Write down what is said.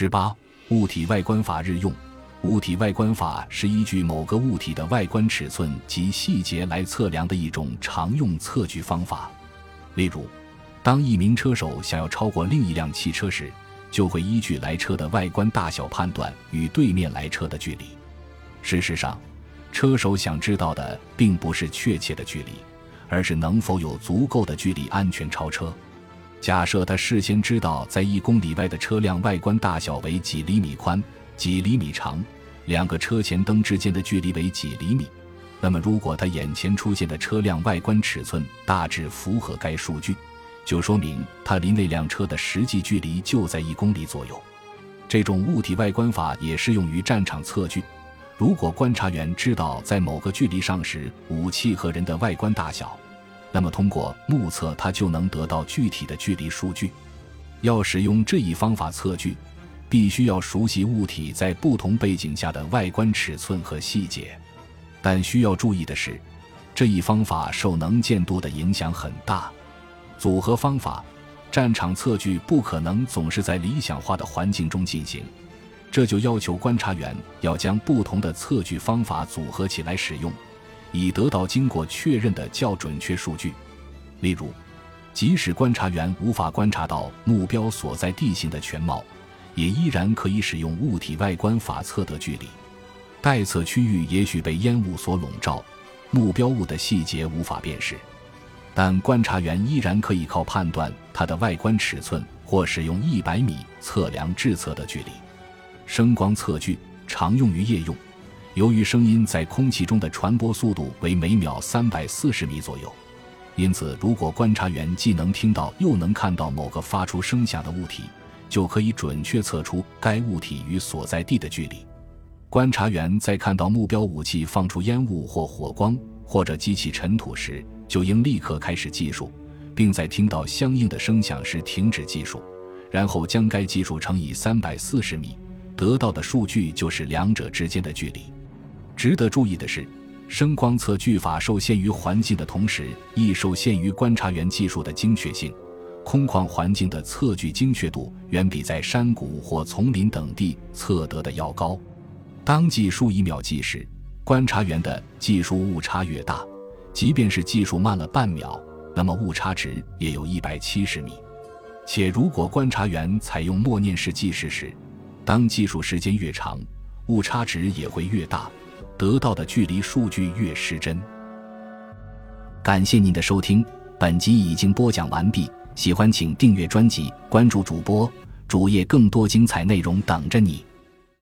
十八、物体外观法日用。物体外观法是依据某个物体的外观尺寸及细节来测量的一种常用测距方法。例如，当一名车手想要超过另一辆汽车时，就会依据来车的外观大小判断与对面来车的距离。事实上，车手想知道的并不是确切的距离，而是能否有足够的距离安全超车。假设他事先知道在一公里外的车辆外观大小为几厘米宽。几厘米长，两个车前灯之间的距离为几厘米。那么，如果他眼前出现的车辆外观尺寸大致符合该数据，就说明他离那辆车的实际距离就在一公里左右。这种物体外观法也适用于战场测距。如果观察员知道在某个距离上时武器和人的外观大小，那么通过目测它就能得到具体的距离数据。要使用这一方法测距。必须要熟悉物体在不同背景下的外观尺寸和细节，但需要注意的是，这一方法受能见度的影响很大。组合方法，战场测距不可能总是在理想化的环境中进行，这就要求观察员要将不同的测距方法组合起来使用，以得到经过确认的较准确数据。例如，即使观察员无法观察到目标所在地形的全貌。也依然可以使用物体外观法测得距离。待测区域也许被烟雾所笼罩，目标物的细节无法辨识，但观察员依然可以靠判断它的外观尺寸或使用一百米测量至测的距离。声光测距常用于夜用，由于声音在空气中的传播速度为每秒三百四十米左右，因此如果观察员既能听到又能看到某个发出声响的物体。就可以准确测出该物体与所在地的距离。观察员在看到目标武器放出烟雾或火光，或者激起尘土时，就应立刻开始计数，并在听到相应的声响时停止计数，然后将该计数乘以三百四十米，得到的数据就是两者之间的距离。值得注意的是，声光测距法受限于环境的同时，亦受限于观察员技术的精确性。空旷环境的测距精确度远比在山谷或丛林等地测得的要高。当计数一秒计时，观察员的计数误差越大，即便是计数慢了半秒，那么误差值也有一百七十米。且如果观察员采用默念式计时时，当计数时间越长，误差值也会越大，得到的距离数据越失真。感谢您的收听，本集已经播讲完毕。喜欢请订阅专辑，关注主播主页，更多精彩内容等着你。